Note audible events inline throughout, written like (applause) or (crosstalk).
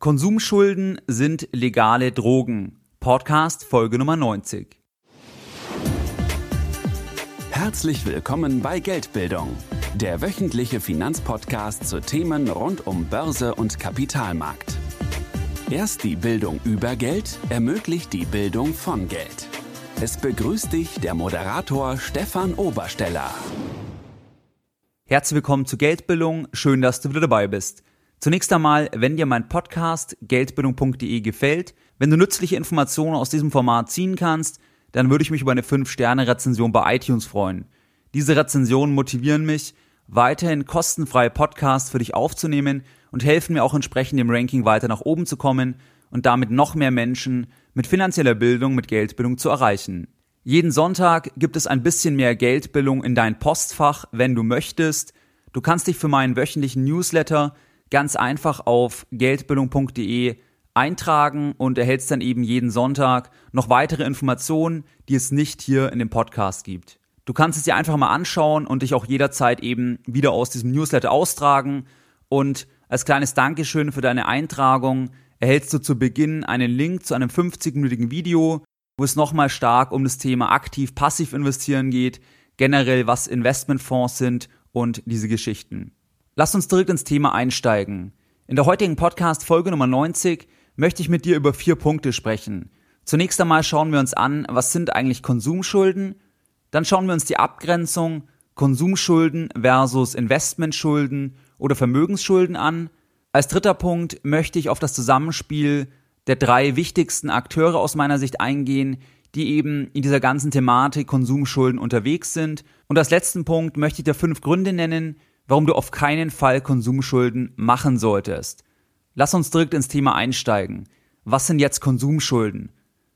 Konsumschulden sind legale Drogen. Podcast Folge Nummer 90. Herzlich willkommen bei Geldbildung, der wöchentliche Finanzpodcast zu Themen rund um Börse und Kapitalmarkt. Erst die Bildung über Geld ermöglicht die Bildung von Geld. Es begrüßt dich der Moderator Stefan Obersteller. Herzlich willkommen zu Geldbildung. Schön, dass du wieder dabei bist. Zunächst einmal, wenn dir mein Podcast geldbildung.de gefällt, wenn du nützliche Informationen aus diesem Format ziehen kannst, dann würde ich mich über eine 5-Sterne-Rezension bei iTunes freuen. Diese Rezensionen motivieren mich, weiterhin kostenfreie Podcasts für dich aufzunehmen und helfen mir auch entsprechend im Ranking weiter nach oben zu kommen und damit noch mehr Menschen mit finanzieller Bildung, mit Geldbildung zu erreichen. Jeden Sonntag gibt es ein bisschen mehr Geldbildung in dein Postfach, wenn du möchtest. Du kannst dich für meinen wöchentlichen Newsletter ganz einfach auf geldbildung.de eintragen und erhältst dann eben jeden Sonntag noch weitere Informationen, die es nicht hier in dem Podcast gibt. Du kannst es dir einfach mal anschauen und dich auch jederzeit eben wieder aus diesem Newsletter austragen und als kleines Dankeschön für deine Eintragung erhältst du zu Beginn einen Link zu einem 50-minütigen Video, wo es nochmal stark um das Thema aktiv-passiv investieren geht, generell was Investmentfonds sind und diese Geschichten. Lass uns direkt ins Thema einsteigen. In der heutigen Podcast Folge Nummer 90 möchte ich mit dir über vier Punkte sprechen. Zunächst einmal schauen wir uns an, was sind eigentlich Konsumschulden? Dann schauen wir uns die Abgrenzung Konsumschulden versus Investmentschulden oder Vermögensschulden an. Als dritter Punkt möchte ich auf das Zusammenspiel der drei wichtigsten Akteure aus meiner Sicht eingehen, die eben in dieser ganzen Thematik Konsumschulden unterwegs sind. Und als letzten Punkt möchte ich dir fünf Gründe nennen, warum du auf keinen Fall Konsumschulden machen solltest. Lass uns direkt ins Thema einsteigen. Was sind jetzt Konsumschulden?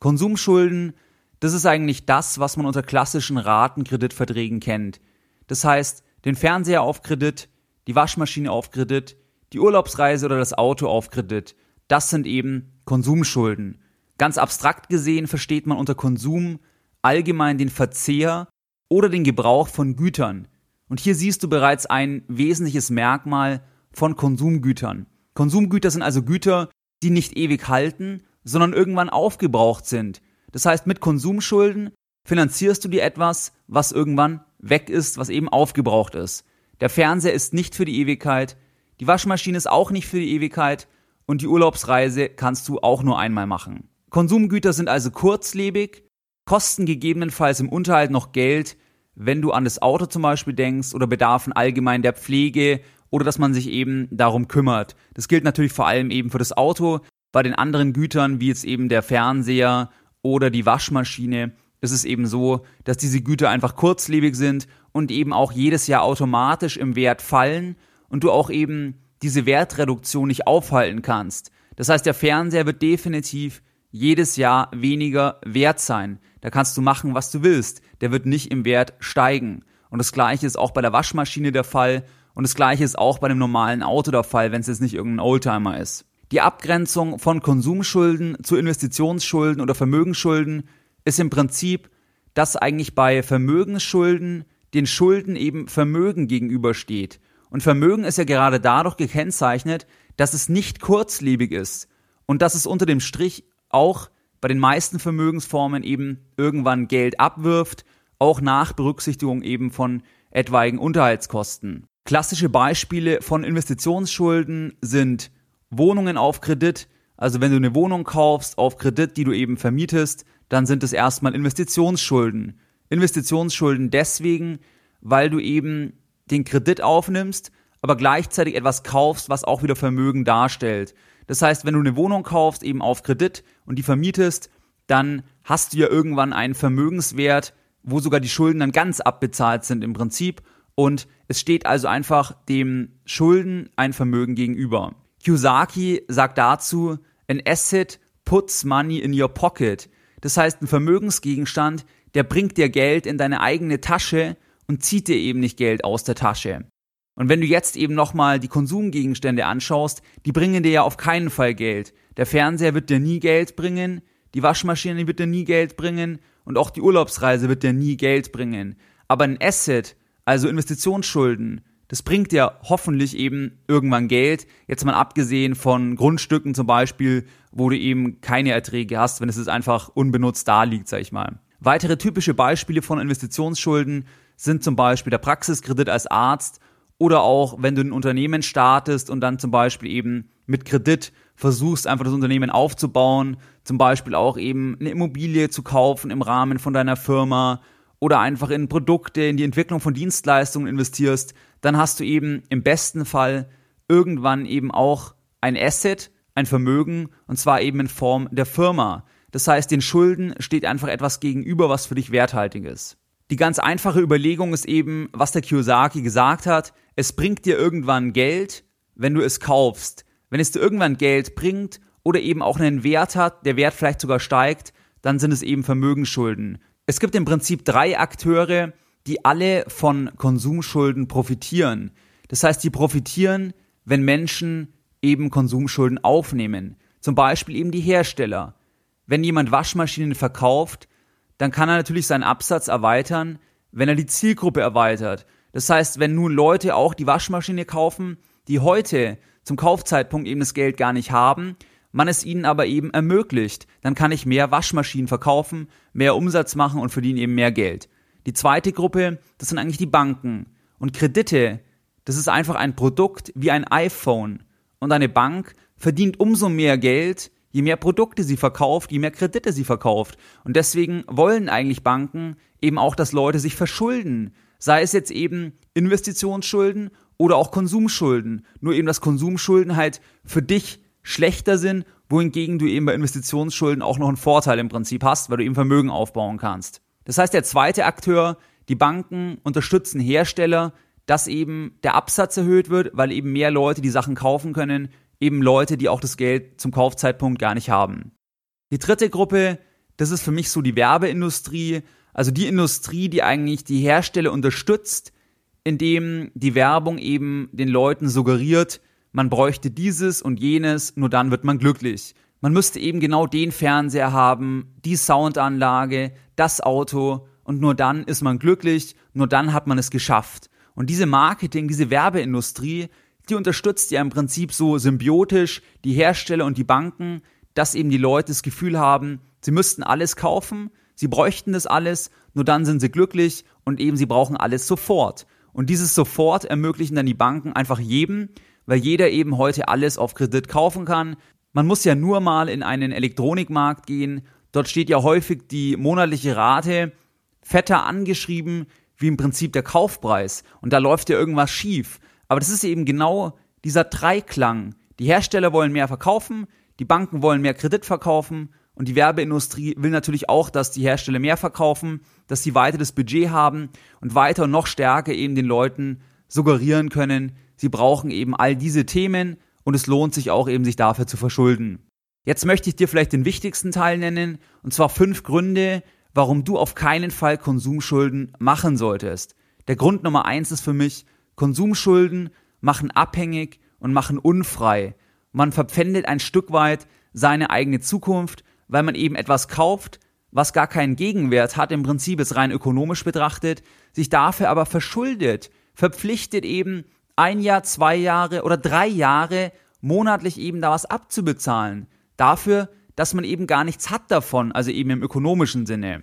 Konsumschulden, das ist eigentlich das, was man unter klassischen Ratenkreditverträgen kennt. Das heißt, den Fernseher auf Kredit, die Waschmaschine auf Kredit, die Urlaubsreise oder das Auto auf Kredit. Das sind eben Konsumschulden. Ganz abstrakt gesehen versteht man unter Konsum allgemein den Verzehr oder den Gebrauch von Gütern, und hier siehst du bereits ein wesentliches Merkmal von Konsumgütern. Konsumgüter sind also Güter, die nicht ewig halten, sondern irgendwann aufgebraucht sind. Das heißt, mit Konsumschulden finanzierst du dir etwas, was irgendwann weg ist, was eben aufgebraucht ist. Der Fernseher ist nicht für die Ewigkeit, die Waschmaschine ist auch nicht für die Ewigkeit und die Urlaubsreise kannst du auch nur einmal machen. Konsumgüter sind also kurzlebig, kosten gegebenenfalls im Unterhalt noch Geld, wenn du an das Auto zum Beispiel denkst oder Bedarfen allgemein der Pflege oder dass man sich eben darum kümmert. Das gilt natürlich vor allem eben für das Auto. Bei den anderen Gütern, wie jetzt eben der Fernseher oder die Waschmaschine, ist es eben so, dass diese Güter einfach kurzlebig sind und eben auch jedes Jahr automatisch im Wert fallen und du auch eben diese Wertreduktion nicht aufhalten kannst. Das heißt, der Fernseher wird definitiv jedes Jahr weniger wert sein. Da kannst du machen, was du willst. Der wird nicht im Wert steigen. Und das gleiche ist auch bei der Waschmaschine der Fall. Und das gleiche ist auch bei dem normalen Auto der Fall, wenn es jetzt nicht irgendein Oldtimer ist. Die Abgrenzung von Konsumschulden zu Investitionsschulden oder Vermögensschulden ist im Prinzip, dass eigentlich bei Vermögensschulden den Schulden eben Vermögen gegenübersteht. Und Vermögen ist ja gerade dadurch gekennzeichnet, dass es nicht kurzlebig ist und dass es unter dem Strich auch bei den meisten Vermögensformen eben irgendwann Geld abwirft, auch nach Berücksichtigung eben von etwaigen Unterhaltskosten. Klassische Beispiele von Investitionsschulden sind Wohnungen auf Kredit, also wenn du eine Wohnung kaufst auf Kredit, die du eben vermietest, dann sind es erstmal Investitionsschulden. Investitionsschulden deswegen, weil du eben den Kredit aufnimmst, aber gleichzeitig etwas kaufst, was auch wieder Vermögen darstellt. Das heißt, wenn du eine Wohnung kaufst, eben auf Kredit und die vermietest, dann hast du ja irgendwann einen Vermögenswert, wo sogar die Schulden dann ganz abbezahlt sind im Prinzip. Und es steht also einfach dem Schulden ein Vermögen gegenüber. Kiyosaki sagt dazu, an asset puts money in your pocket. Das heißt, ein Vermögensgegenstand, der bringt dir Geld in deine eigene Tasche und zieht dir eben nicht Geld aus der Tasche. Und wenn du jetzt eben nochmal die Konsumgegenstände anschaust, die bringen dir ja auf keinen Fall Geld. Der Fernseher wird dir nie Geld bringen, die Waschmaschine wird dir nie Geld bringen und auch die Urlaubsreise wird dir nie Geld bringen. Aber ein Asset, also Investitionsschulden, Das bringt dir hoffentlich eben irgendwann Geld. Jetzt mal abgesehen von Grundstücken zum Beispiel, wo du eben keine Erträge hast, wenn es jetzt einfach unbenutzt da liegt, sag ich mal. Weitere typische Beispiele von Investitionsschulden sind zum Beispiel der Praxiskredit als Arzt oder auch, wenn du ein Unternehmen startest und dann zum Beispiel eben mit Kredit versuchst, einfach das Unternehmen aufzubauen, zum Beispiel auch eben eine Immobilie zu kaufen im Rahmen von deiner Firma oder einfach in Produkte, in die Entwicklung von Dienstleistungen investierst, dann hast du eben im besten Fall irgendwann eben auch ein Asset, ein Vermögen, und zwar eben in Form der Firma. Das heißt, den Schulden steht einfach etwas gegenüber, was für dich werthaltig ist. Die ganz einfache Überlegung ist eben, was der Kiyosaki gesagt hat, es bringt dir irgendwann Geld, wenn du es kaufst. Wenn es dir irgendwann Geld bringt oder eben auch einen Wert hat, der Wert vielleicht sogar steigt, dann sind es eben Vermögensschulden. Es gibt im Prinzip drei Akteure, die alle von Konsumschulden profitieren. Das heißt, die profitieren, wenn Menschen eben Konsumschulden aufnehmen. Zum Beispiel eben die Hersteller. Wenn jemand Waschmaschinen verkauft, dann kann er natürlich seinen Absatz erweitern, wenn er die Zielgruppe erweitert. Das heißt, wenn nun Leute auch die Waschmaschine kaufen, die heute zum Kaufzeitpunkt eben das Geld gar nicht haben, man es ihnen aber eben ermöglicht, dann kann ich mehr Waschmaschinen verkaufen, mehr Umsatz machen und verdiene eben mehr Geld. Die zweite Gruppe, das sind eigentlich die Banken. Und Kredite, das ist einfach ein Produkt wie ein iPhone. Und eine Bank verdient umso mehr Geld, je mehr Produkte sie verkauft, je mehr Kredite sie verkauft. Und deswegen wollen eigentlich Banken eben auch, dass Leute sich verschulden. Sei es jetzt eben Investitionsschulden oder auch Konsumschulden. Nur eben, dass Konsumschulden halt für dich schlechter sind, wohingegen du eben bei Investitionsschulden auch noch einen Vorteil im Prinzip hast, weil du eben Vermögen aufbauen kannst. Das heißt, der zweite Akteur, die Banken unterstützen Hersteller, dass eben der Absatz erhöht wird, weil eben mehr Leute die Sachen kaufen können, eben Leute, die auch das Geld zum Kaufzeitpunkt gar nicht haben. Die dritte Gruppe, das ist für mich so die Werbeindustrie, also die Industrie, die eigentlich die Hersteller unterstützt, indem die Werbung eben den Leuten suggeriert, man bräuchte dieses und jenes, nur dann wird man glücklich. Man müsste eben genau den Fernseher haben, die Soundanlage, das Auto und nur dann ist man glücklich, nur dann hat man es geschafft. Und diese Marketing, diese Werbeindustrie, die unterstützt ja im Prinzip so symbiotisch die Hersteller und die Banken, dass eben die Leute das Gefühl haben, sie müssten alles kaufen, sie bräuchten das alles, nur dann sind sie glücklich und eben sie brauchen alles sofort. Und dieses sofort ermöglichen dann die Banken einfach jedem, weil jeder eben heute alles auf Kredit kaufen kann. Man muss ja nur mal in einen Elektronikmarkt gehen, dort steht ja häufig die monatliche Rate fetter angeschrieben wie im Prinzip der Kaufpreis und da läuft ja irgendwas schief. Aber das ist eben genau dieser Dreiklang. Die Hersteller wollen mehr verkaufen, die Banken wollen mehr Kredit verkaufen und die Werbeindustrie will natürlich auch, dass die Hersteller mehr verkaufen, dass sie weiter das Budget haben und weiter und noch stärker eben den Leuten suggerieren können, sie brauchen eben all diese Themen und es lohnt sich auch eben, sich dafür zu verschulden. Jetzt möchte ich dir vielleicht den wichtigsten Teil nennen, und zwar fünf Gründe, warum du auf keinen Fall Konsumschulden machen solltest. Der Grund Nummer eins ist für mich, Konsumschulden machen abhängig und machen unfrei. Man verpfändet ein Stück weit seine eigene Zukunft, weil man eben etwas kauft, was gar keinen Gegenwert hat, im Prinzip ist rein ökonomisch betrachtet, sich dafür aber verschuldet, verpflichtet eben ein Jahr, zwei Jahre oder drei Jahre monatlich eben da was abzubezahlen. Dafür, dass man eben gar nichts hat davon, also eben im ökonomischen Sinne.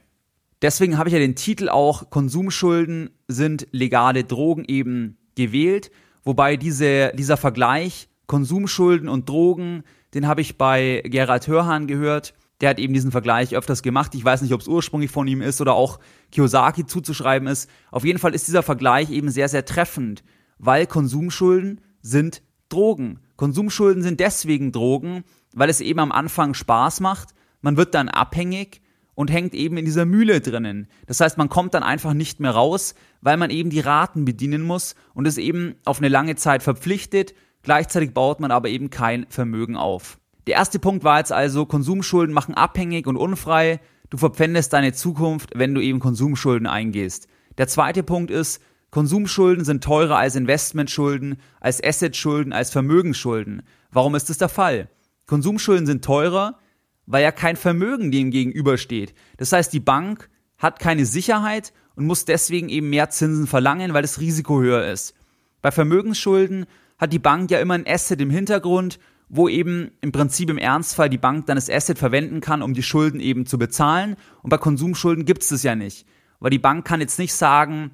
Deswegen habe ich ja den Titel auch Konsumschulden sind legale Drogen eben gewählt, wobei diese, dieser Vergleich Konsumschulden und Drogen, den habe ich bei Gerald Hörhan gehört. Der hat eben diesen Vergleich öfters gemacht. Ich weiß nicht, ob es ursprünglich von ihm ist oder auch Kiyosaki zuzuschreiben ist. Auf jeden Fall ist dieser Vergleich eben sehr, sehr treffend, weil Konsumschulden sind Drogen. Konsumschulden sind deswegen Drogen, weil es eben am Anfang Spaß macht. Man wird dann abhängig und hängt eben in dieser Mühle drinnen. Das heißt, man kommt dann einfach nicht mehr raus, weil man eben die Raten bedienen muss und ist eben auf eine lange Zeit verpflichtet. Gleichzeitig baut man aber eben kein Vermögen auf. Der erste Punkt war jetzt also, Konsumschulden machen abhängig und unfrei. Du verpfändest deine Zukunft, wenn du eben Konsumschulden eingehst. Der zweite Punkt ist, Konsumschulden sind teurer als Investmentschulden, als Assetschulden, als Vermögensschulden. Warum ist das der Fall? Konsumschulden sind teurer, weil ja kein Vermögen dem gegenübersteht. Das heißt, die Bank hat keine Sicherheit und muss deswegen eben mehr Zinsen verlangen, weil das Risiko höher ist. Bei Vermögensschulden hat die Bank ja immer ein Asset im Hintergrund, wo eben im Prinzip im Ernstfall die Bank dann das Asset verwenden kann, um die Schulden eben zu bezahlen. Und bei Konsumschulden gibt es das ja nicht. Weil die Bank kann jetzt nicht sagen,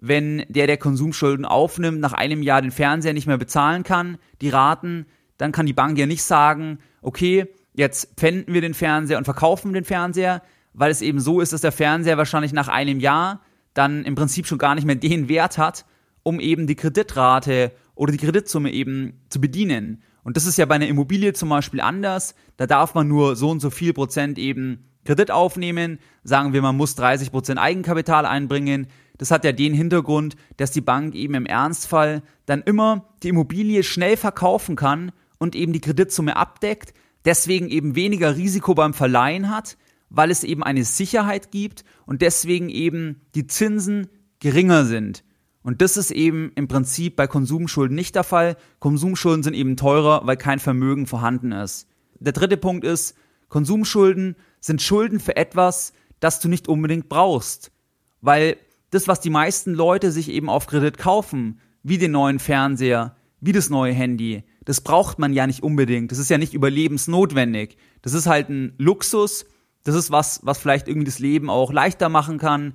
wenn der, der Konsumschulden aufnimmt, nach einem Jahr den Fernseher nicht mehr bezahlen kann, die Raten, dann kann die Bank ja nicht sagen, okay, jetzt pfänden wir den Fernseher und verkaufen den Fernseher, weil es eben so ist, dass der Fernseher wahrscheinlich nach einem Jahr dann im Prinzip schon gar nicht mehr den Wert hat, um eben die Kreditrate oder die Kreditsumme eben zu bedienen. Und das ist ja bei einer Immobilie zum Beispiel anders. Da darf man nur so und so viel Prozent eben Kredit aufnehmen. Sagen wir, man muss 30 Prozent Eigenkapital einbringen. Das hat ja den Hintergrund, dass die Bank eben im Ernstfall dann immer die Immobilie schnell verkaufen kann und eben die Kreditsumme abdeckt, deswegen eben weniger Risiko beim Verleihen hat, weil es eben eine Sicherheit gibt und deswegen eben die Zinsen geringer sind. Und das ist eben im Prinzip bei Konsumschulden nicht der Fall. Konsumschulden sind eben teurer, weil kein Vermögen vorhanden ist. Der dritte Punkt ist, Konsumschulden sind Schulden für etwas, das du nicht unbedingt brauchst. Weil das, was die meisten Leute sich eben auf Kredit kaufen, wie den neuen Fernseher, wie das neue Handy, das braucht man ja nicht unbedingt. Das ist ja nicht überlebensnotwendig. Das ist halt ein Luxus. Das ist was, was vielleicht irgendwie das Leben auch leichter machen kann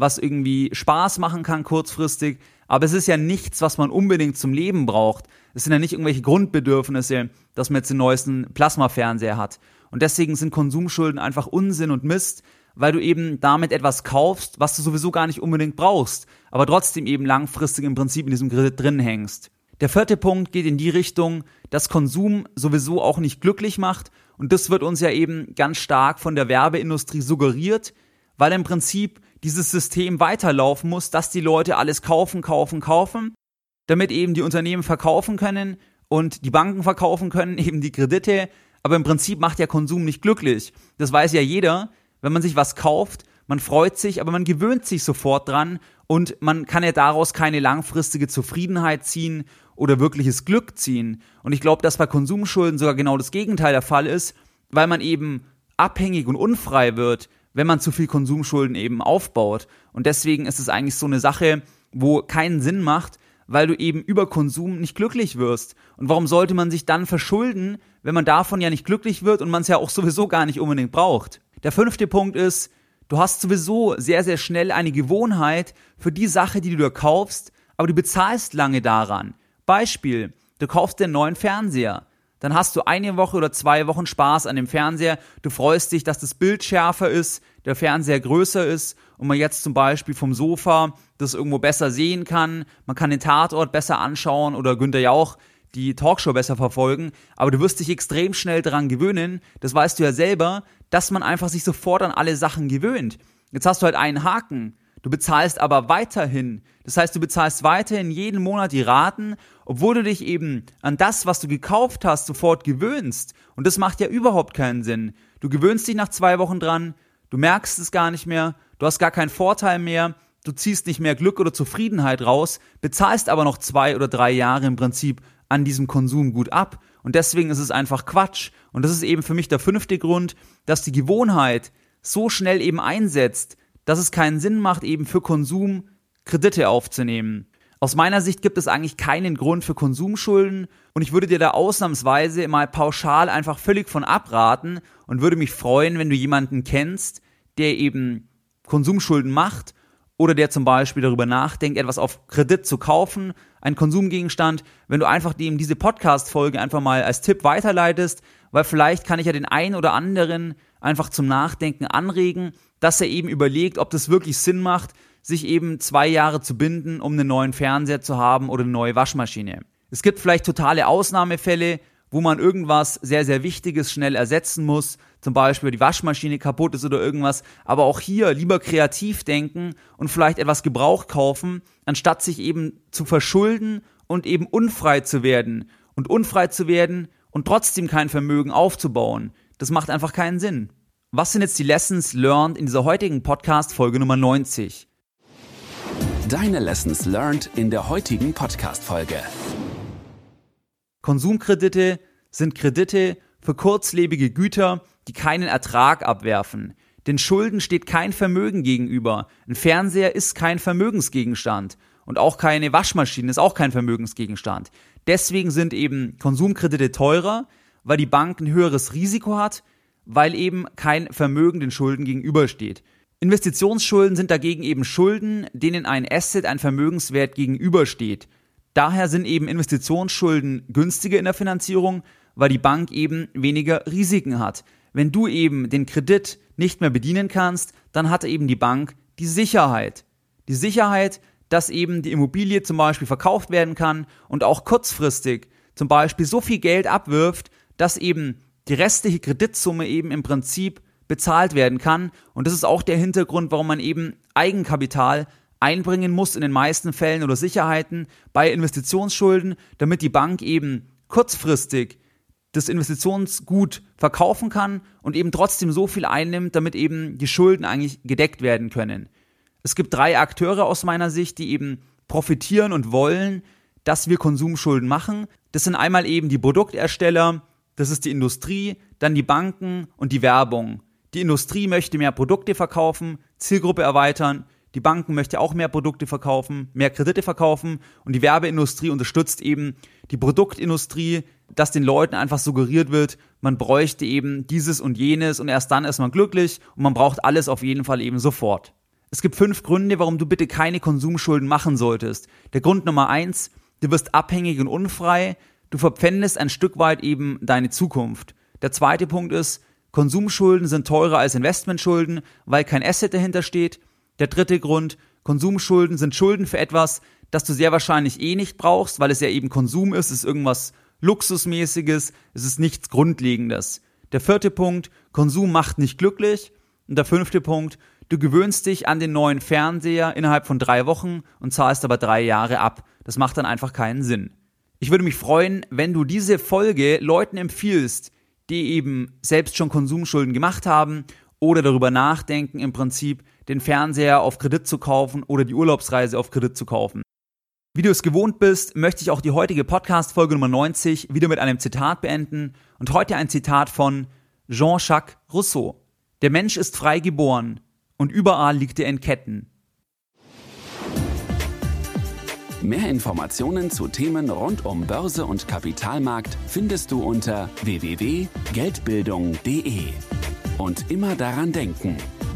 was irgendwie Spaß machen kann kurzfristig, aber es ist ja nichts, was man unbedingt zum Leben braucht. Es sind ja nicht irgendwelche Grundbedürfnisse, dass man jetzt den neuesten Plasmafernseher hat. Und deswegen sind Konsumschulden einfach Unsinn und Mist, weil du eben damit etwas kaufst, was du sowieso gar nicht unbedingt brauchst, aber trotzdem eben langfristig im Prinzip in diesem Kredit drin hängst. Der vierte Punkt geht in die Richtung, dass Konsum sowieso auch nicht glücklich macht und das wird uns ja eben ganz stark von der Werbeindustrie suggeriert, weil im Prinzip dieses System weiterlaufen muss, dass die Leute alles kaufen, kaufen, kaufen, damit eben die Unternehmen verkaufen können und die Banken verkaufen können, (laughs) eben die Kredite. Aber im Prinzip macht ja Konsum nicht glücklich. Das weiß ja jeder. Wenn man sich was kauft, man freut sich, aber man gewöhnt sich sofort dran und man kann ja daraus keine langfristige Zufriedenheit ziehen oder wirkliches Glück ziehen. Und ich glaube, dass bei Konsumschulden sogar genau das Gegenteil der Fall ist, weil man eben abhängig und unfrei wird, wenn man zu viel Konsumschulden eben aufbaut. Und deswegen ist es eigentlich so eine Sache, wo keinen Sinn macht, weil du eben über Konsum nicht glücklich wirst. Und warum sollte man sich dann verschulden, wenn man davon ja nicht glücklich wird und man es ja auch sowieso gar nicht unbedingt braucht? Der fünfte Punkt ist, du hast sowieso sehr, sehr schnell eine Gewohnheit für die Sache, die du dir kaufst, aber du bezahlst lange daran. Beispiel, du kaufst den neuen Fernseher dann hast du eine Woche oder zwei Wochen Spaß an dem Fernseher. Du freust dich, dass das Bild schärfer ist, der Fernseher größer ist und man jetzt zum Beispiel vom Sofa das irgendwo besser sehen kann. Man kann den Tatort besser anschauen oder Günther Jauch die Talkshow besser verfolgen. Aber du wirst dich extrem schnell daran gewöhnen. Das weißt du ja selber, dass man einfach sich sofort an alle Sachen gewöhnt. Jetzt hast du halt einen Haken. Du bezahlst aber weiterhin. Das heißt, du bezahlst weiterhin jeden Monat die Raten, obwohl du dich eben an das, was du gekauft hast, sofort gewöhnst. Und das macht ja überhaupt keinen Sinn. Du gewöhnst dich nach zwei Wochen dran, du merkst es gar nicht mehr, du hast gar keinen Vorteil mehr, du ziehst nicht mehr Glück oder Zufriedenheit raus, bezahlst aber noch zwei oder drei Jahre im Prinzip an diesem Konsum gut ab. Und deswegen ist es einfach Quatsch. Und das ist eben für mich der fünfte Grund, dass die Gewohnheit so schnell eben einsetzt, dass es keinen Sinn macht, eben für Konsum Kredite aufzunehmen. Aus meiner Sicht gibt es eigentlich keinen Grund für Konsumschulden und ich würde dir da ausnahmsweise mal pauschal einfach völlig von abraten und würde mich freuen, wenn du jemanden kennst, der eben Konsumschulden macht oder der zum Beispiel darüber nachdenkt, etwas auf Kredit zu kaufen, einen Konsumgegenstand, wenn du einfach dem diese Podcast-Folge einfach mal als Tipp weiterleitest, weil vielleicht kann ich ja den einen oder anderen einfach zum Nachdenken anregen, dass er eben überlegt, ob das wirklich Sinn macht, sich eben zwei Jahre zu binden, um einen neuen Fernseher zu haben oder eine neue Waschmaschine. Es gibt vielleicht totale Ausnahmefälle, wo man irgendwas sehr, sehr Wichtiges schnell ersetzen muss, zum Beispiel die Waschmaschine kaputt ist oder irgendwas, aber auch hier lieber kreativ denken und vielleicht etwas Gebrauch kaufen, anstatt sich eben zu verschulden und eben unfrei zu werden. Und unfrei zu werden und trotzdem kein Vermögen aufzubauen. Das macht einfach keinen Sinn. Was sind jetzt die Lessons learned in dieser heutigen Podcast Folge Nummer 90? Deine Lessons learned in der heutigen Podcast Folge. Konsumkredite sind Kredite für kurzlebige Güter, die keinen Ertrag abwerfen. Den Schulden steht kein Vermögen gegenüber. Ein Fernseher ist kein Vermögensgegenstand. und auch keine Waschmaschine ist auch kein Vermögensgegenstand. Deswegen sind eben Konsumkredite teurer, weil die Bank ein höheres Risiko hat, weil eben kein Vermögen den Schulden gegenübersteht. Investitionsschulden sind dagegen eben Schulden, denen ein Asset, ein Vermögenswert gegenübersteht. Daher sind eben Investitionsschulden günstiger in der Finanzierung, weil die Bank eben weniger Risiken hat. Wenn du eben den Kredit nicht mehr bedienen kannst, dann hat eben die Bank die Sicherheit. Die Sicherheit, dass eben die Immobilie zum Beispiel verkauft werden kann und auch kurzfristig zum Beispiel so viel Geld abwirft, dass eben die restliche Kreditsumme eben im Prinzip bezahlt werden kann. Und das ist auch der Hintergrund, warum man eben Eigenkapital einbringen muss in den meisten Fällen oder Sicherheiten bei Investitionsschulden, damit die Bank eben kurzfristig das Investitionsgut verkaufen kann und eben trotzdem so viel einnimmt, damit eben die Schulden eigentlich gedeckt werden können. Es gibt drei Akteure aus meiner Sicht, die eben profitieren und wollen, dass wir Konsumschulden machen. Das sind einmal eben die Produktersteller, das ist die Industrie, dann die Banken und die Werbung. Die Industrie möchte mehr Produkte verkaufen, Zielgruppe erweitern, die Banken möchte auch mehr Produkte verkaufen, mehr Kredite verkaufen und die Werbeindustrie unterstützt eben die Produktindustrie, dass den Leuten einfach suggeriert wird, man bräuchte eben dieses und jenes und erst dann ist man glücklich und man braucht alles auf jeden Fall eben sofort. Es gibt fünf Gründe, warum du bitte keine Konsumschulden machen solltest. Der Grund Nummer eins, du wirst abhängig und unfrei, du verpfändest ein Stück weit eben deine Zukunft. Der zweite Punkt ist, Konsumschulden sind teurer als Investmentschulden, weil kein Asset dahinter steht. Der dritte Grund, Konsumschulden sind Schulden für etwas, das du sehr wahrscheinlich eh nicht brauchst, weil es ja eben Konsum ist, es ist irgendwas Luxusmäßiges, es ist nichts Grundlegendes. Der vierte Punkt, Konsum macht nicht glücklich. Und der fünfte Punkt, du gewöhnst dich an den neuen Fernseher innerhalb von drei Wochen und zahlst aber drei Jahre ab. Das macht dann einfach keinen Sinn. Ich würde mich freuen, wenn du diese Folge Leuten empfiehlst, die eben selbst schon Konsumschulden gemacht haben oder darüber nachdenken, im Prinzip den Fernseher auf Kredit zu kaufen oder die Urlaubsreise auf Kredit zu kaufen. Wie du es gewohnt bist, möchte ich auch die heutige Podcast-Folge Nummer 90 wieder mit einem Zitat beenden und heute ein Zitat von Jean-Jacques Rousseau. Der Mensch ist frei geboren und überall liegt er in Ketten. Mehr Informationen zu Themen rund um Börse und Kapitalmarkt findest du unter www.geldbildung.de. Und immer daran denken,